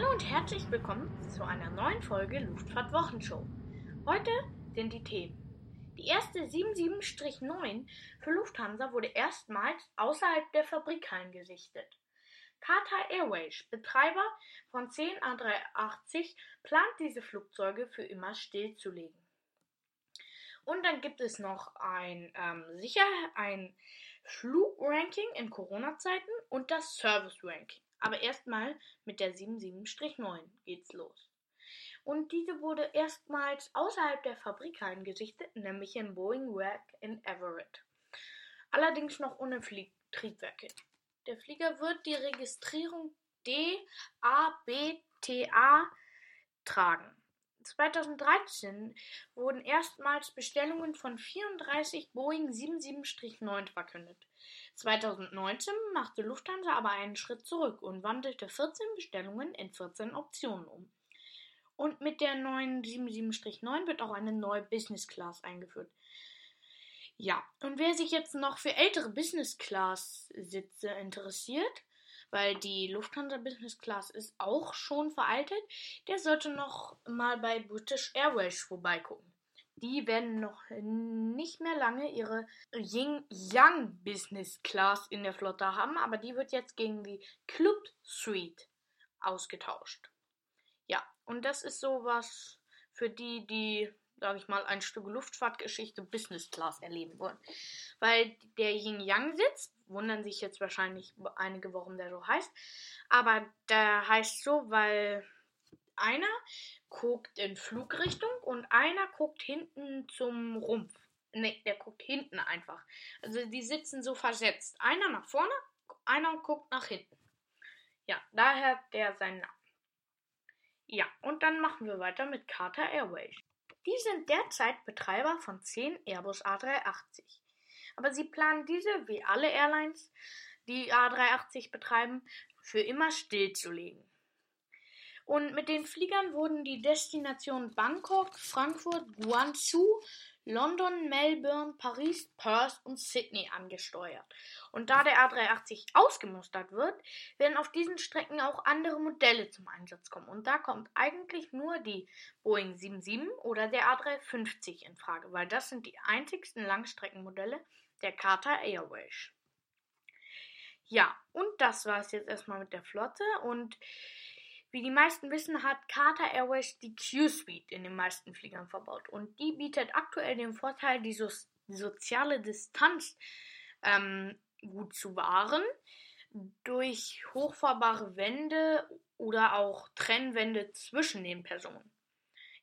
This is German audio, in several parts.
Hallo und herzlich willkommen zu einer neuen Folge Luftfahrt Wochenshow. Heute sind die Themen. Die erste 77-9 für Lufthansa wurde erstmals außerhalb der Fabrikhallen gesichtet. Qatar Airways, Betreiber von 10 A380, plant diese Flugzeuge für immer stillzulegen. Und dann gibt es noch ein, ähm, sicher ein Flugranking in Corona-Zeiten und das Service-Ranking. Aber erstmal mit der 77-9 geht's los. Und diese wurde erstmals außerhalb der Fabrikhallen gesichtet, nämlich in Boeing Rack in Everett. Allerdings noch ohne Flieg Triebwerke. Der Flieger wird die Registrierung DABTA tragen. 2013 wurden erstmals Bestellungen von 34 Boeing 77-9 verkündet. 2019 machte Lufthansa aber einen Schritt zurück und wandelte 14 Bestellungen in 14 Optionen um. Und mit der neuen 77-9 wird auch eine neue Business Class eingeführt. Ja, und wer sich jetzt noch für ältere Business Class Sitze interessiert, weil die Lufthansa Business Class ist auch schon veraltet. Der sollte noch mal bei British Airways vorbeigucken. Die werden noch nicht mehr lange ihre Ying Young Business Class in der Flotte haben, aber die wird jetzt gegen die Club Suite ausgetauscht. Ja, und das ist sowas für die, die sage ich mal, ein Stück Luftfahrtgeschichte Business Class erleben wollen. Weil der Yin Yang Sitz, wundern sich jetzt wahrscheinlich einige, warum der so heißt, aber der heißt so, weil einer guckt in Flugrichtung und einer guckt hinten zum Rumpf. Ne, der guckt hinten einfach. Also die sitzen so versetzt. Einer nach vorne, einer guckt nach hinten. Ja, daher der sein Name. Ja, und dann machen wir weiter mit Qatar Airways. Die sind derzeit Betreiber von 10 Airbus A380. Aber sie planen diese, wie alle Airlines, die A380 betreiben, für immer stillzulegen. Und mit den Fliegern wurden die Destinationen Bangkok, Frankfurt, Guangzhou, London, Melbourne, Paris, Perth und Sydney angesteuert. Und da der A380 ausgemustert wird, werden auf diesen Strecken auch andere Modelle zum Einsatz kommen. Und da kommt eigentlich nur die Boeing 77 oder der A350 in Frage, weil das sind die einzigsten Langstreckenmodelle der Qatar Airways. Ja, und das war es jetzt erstmal mit der Flotte und wie die meisten wissen, hat Qatar Airways die Q-Suite in den meisten Fliegern verbaut. Und die bietet aktuell den Vorteil, die, so soziale Distanz ähm, gut zu wahren. Durch hochfahrbare Wände oder auch Trennwände zwischen den Personen.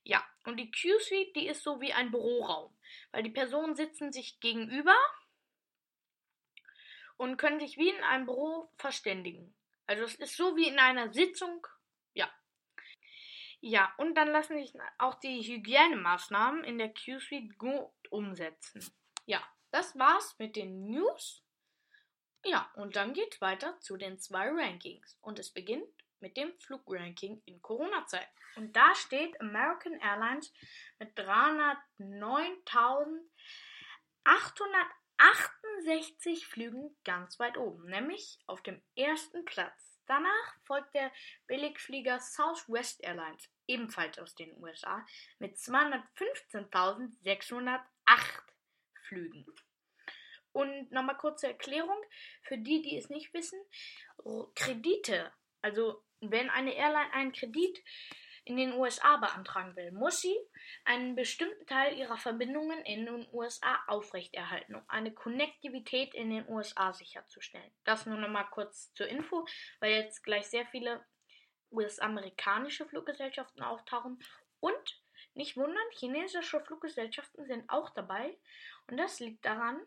Ja, und die Q-Suite, die ist so wie ein Büroraum. Weil die Personen sitzen sich gegenüber und können sich wie in einem Büro verständigen. Also es ist so wie in einer Sitzung ja, und dann lassen sich auch die Hygienemaßnahmen in der Q-Suite gut umsetzen. Ja, das war's mit den News. Ja, und dann geht's weiter zu den zwei Rankings. Und es beginnt mit dem Flugranking in Corona-Zeit. Und da steht American Airlines mit 309.868 Flügen ganz weit oben, nämlich auf dem ersten Platz. Danach folgt der Billigflieger Southwest Airlines, ebenfalls aus den USA, mit 215.608 Flügen. Und nochmal kurze Erklärung für die, die es nicht wissen. Kredite, also wenn eine Airline einen Kredit in den USA beantragen will, muss sie einen bestimmten Teil ihrer Verbindungen in den USA aufrechterhalten, um eine Konnektivität in den USA sicherzustellen. Das nur noch mal kurz zur Info, weil jetzt gleich sehr viele US-amerikanische Fluggesellschaften auftauchen und nicht wundern, chinesische Fluggesellschaften sind auch dabei und das liegt daran,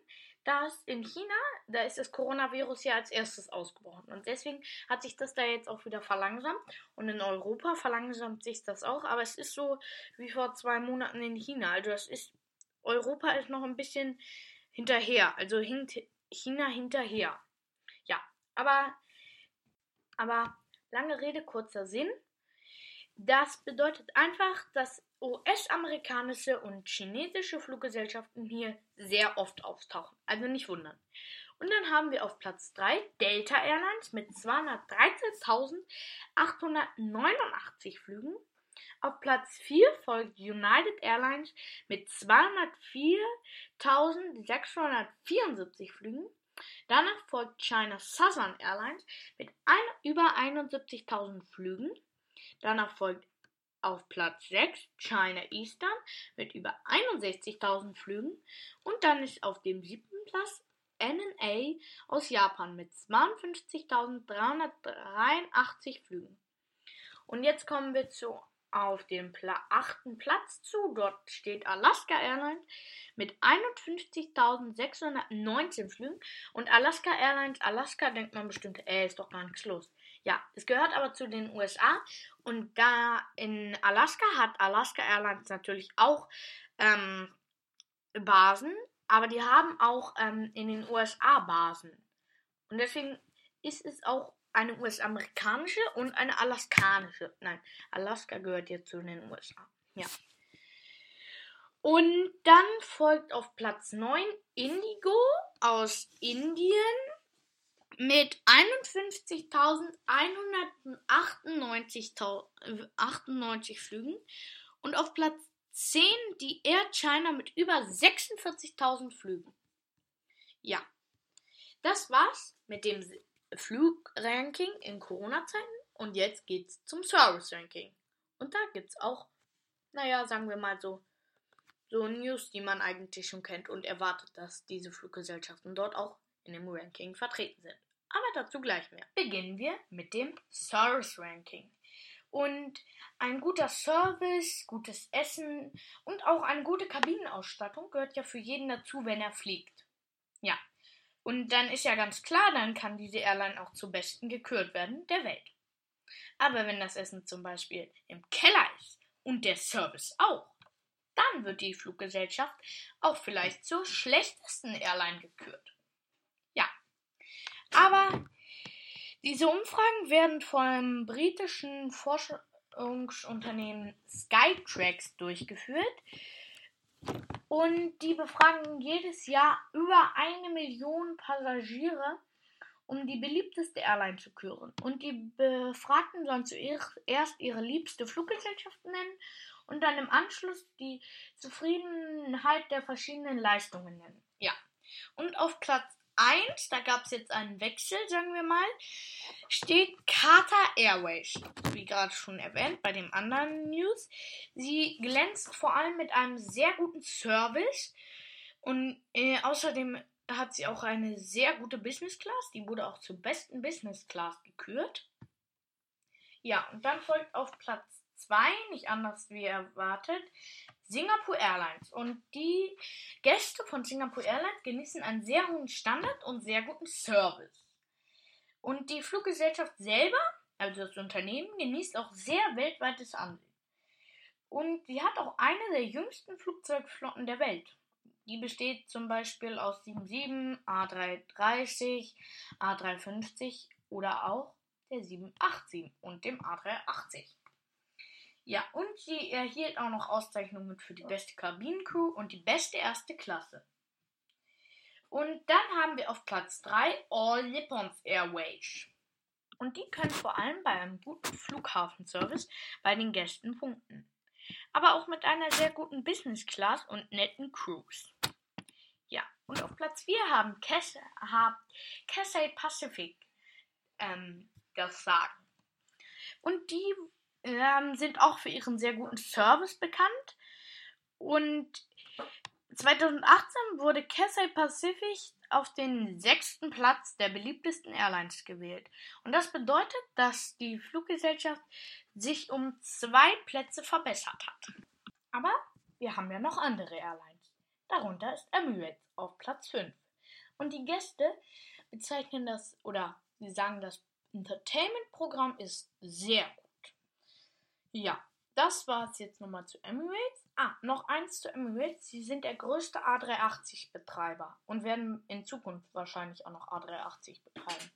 dass in China, da ist das Coronavirus ja als erstes ausgebrochen. Und deswegen hat sich das da jetzt auch wieder verlangsamt. Und in Europa verlangsamt sich das auch. Aber es ist so wie vor zwei Monaten in China. Also es ist, Europa ist noch ein bisschen hinterher. Also hinkt China hinterher. Ja, aber, aber lange Rede, kurzer Sinn. Das bedeutet einfach, dass US-amerikanische und chinesische Fluggesellschaften hier sehr oft auftauchen. Also nicht wundern. Und dann haben wir auf Platz 3 Delta Airlines mit 213.889 Flügen. Auf Platz 4 folgt United Airlines mit 204.674 Flügen. Danach folgt China Southern Airlines mit ein, über 71.000 Flügen. Danach folgt auf Platz 6 China Eastern mit über 61.000 Flügen. Und dann ist auf dem siebten Platz NNA aus Japan mit 52.383 Flügen. Und jetzt kommen wir zu auf dem Pla achten Platz zu. Dort steht Alaska Airlines mit 51.619 Flügen. Und Alaska Airlines, Alaska denkt man bestimmt, ey, ist doch gar nichts los. Ja, es gehört aber zu den USA. Und da in Alaska hat Alaska Airlines natürlich auch ähm, Basen, aber die haben auch ähm, in den USA Basen. Und deswegen ist es auch eine US-amerikanische und eine alaskanische. Nein, Alaska gehört jetzt zu den USA. Ja. Und dann folgt auf Platz 9 Indigo aus Indien mit 51.198 Flügen. Und auf Platz 10 die Air China mit über 46.000 Flügen. Ja, das war's mit dem Flugranking in Corona-Zeiten und jetzt geht's zum Service-Ranking. Und da gibt's auch, naja, sagen wir mal so, so News, die man eigentlich schon kennt und erwartet, dass diese Fluggesellschaften dort auch in dem Ranking vertreten sind. Aber dazu gleich mehr. Beginnen wir mit dem Service Ranking. Und ein guter Service, gutes Essen und auch eine gute Kabinenausstattung gehört ja für jeden dazu, wenn er fliegt. Ja, und dann ist ja ganz klar, dann kann diese Airline auch zu besten gekürt werden der Welt. Aber wenn das Essen zum Beispiel im Keller ist und der Service auch, dann wird die Fluggesellschaft auch vielleicht zur schlechtesten Airline gekürt. Aber diese Umfragen werden vom britischen Forschungsunternehmen Skytrax durchgeführt. Und die befragen jedes Jahr über eine Million Passagiere, um die beliebteste Airline zu küren. Und die Befragten sollen zuerst ihre liebste Fluggesellschaft nennen und dann im Anschluss die Zufriedenheit der verschiedenen Leistungen nennen. Ja. Und auf Platz 1, da gab es jetzt einen Wechsel, sagen wir mal, steht Qatar Airways. Wie gerade schon erwähnt bei dem anderen News. Sie glänzt vor allem mit einem sehr guten Service und äh, außerdem hat sie auch eine sehr gute Business Class. Die wurde auch zur besten Business Class gekürt. Ja, und dann folgt auf Platz 2, nicht anders wie erwartet, Singapore Airlines. Und die Gäste von Singapore Airlines genießen einen sehr hohen Standard und sehr guten Service. Und die Fluggesellschaft selber, also das Unternehmen, genießt auch sehr weltweites Ansehen. Und sie hat auch eine der jüngsten Flugzeugflotten der Welt. Die besteht zum Beispiel aus 77, A330, A350 oder auch der 787 und dem A380. Ja, und sie erhielt auch noch Auszeichnungen für die beste Kabinencrew und die beste erste Klasse. Und dann haben wir auf Platz 3 All Nippons Airways. Und die können vor allem bei einem guten Flughafenservice bei den Gästen punkten. Aber auch mit einer sehr guten Business Class und netten Crews. Ja, und auf Platz 4 haben Cathay Pacific ähm, das Sagen. Und die ähm, sind auch für ihren sehr guten Service bekannt. Und 2018 wurde Cathay Pacific auf den sechsten Platz der beliebtesten Airlines gewählt. Und das bedeutet, dass die Fluggesellschaft sich um zwei Plätze verbessert hat. Aber wir haben ja noch andere Airlines. Darunter ist Emirates auf Platz 5. Und die Gäste bezeichnen das oder sie sagen, das Entertainment-Programm ist sehr. Ja, das war es jetzt nochmal zu Emirates. Ah, noch eins zu Emirates. Sie sind der größte A380-Betreiber und werden in Zukunft wahrscheinlich auch noch A380 betreiben.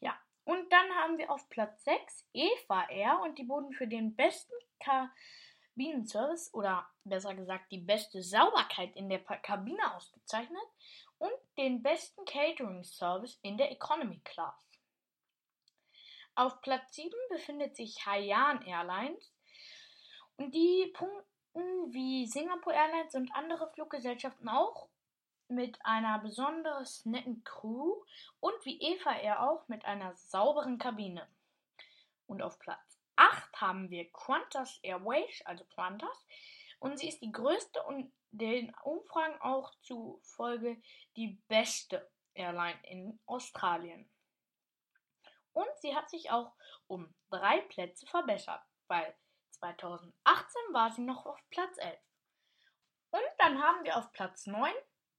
Ja, und dann haben wir auf Platz 6 Eva Air und die wurden für den besten Kabinenservice oder besser gesagt die beste Sauberkeit in der Kabine ausgezeichnet. und den besten Catering Service in der Economy Class. Auf Platz 7 befindet sich Haiyan Airlines und die punkten wie Singapore Airlines und andere Fluggesellschaften auch mit einer besonders netten Crew und wie Eva Air auch mit einer sauberen Kabine. Und auf Platz 8 haben wir Qantas Airways, also Qantas, und sie ist die größte und den Umfragen auch zufolge die beste Airline in Australien. Und sie hat sich auch um drei Plätze verbessert, weil 2018 war sie noch auf Platz 11. Und dann haben wir auf Platz 9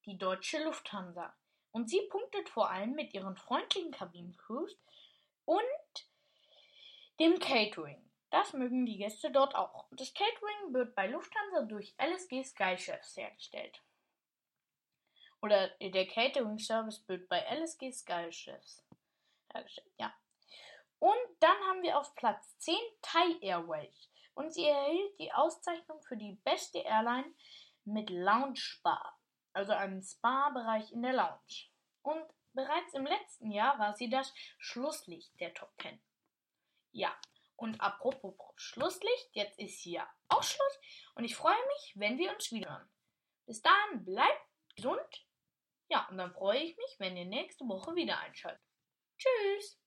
die deutsche Lufthansa. Und sie punktet vor allem mit ihren freundlichen Kabinencrews und dem Catering. Das mögen die Gäste dort auch. Das Catering wird bei Lufthansa durch LSG Sky Chefs hergestellt. Oder der Catering Service wird bei LSG Sky Chefs hergestellt, ja. Und dann haben wir auf Platz 10 Thai Airways. Und sie erhielt die Auszeichnung für die beste Airline mit Lounge Spa, also einem Spa-Bereich in der Lounge. Und bereits im letzten Jahr war sie das Schlusslicht der Top 10. Ja, und apropos Schlusslicht, jetzt ist hier auch Schluss und ich freue mich, wenn wir uns wieder hören. Bis dann, bleibt gesund. Ja, und dann freue ich mich, wenn ihr nächste Woche wieder einschaltet. Tschüss!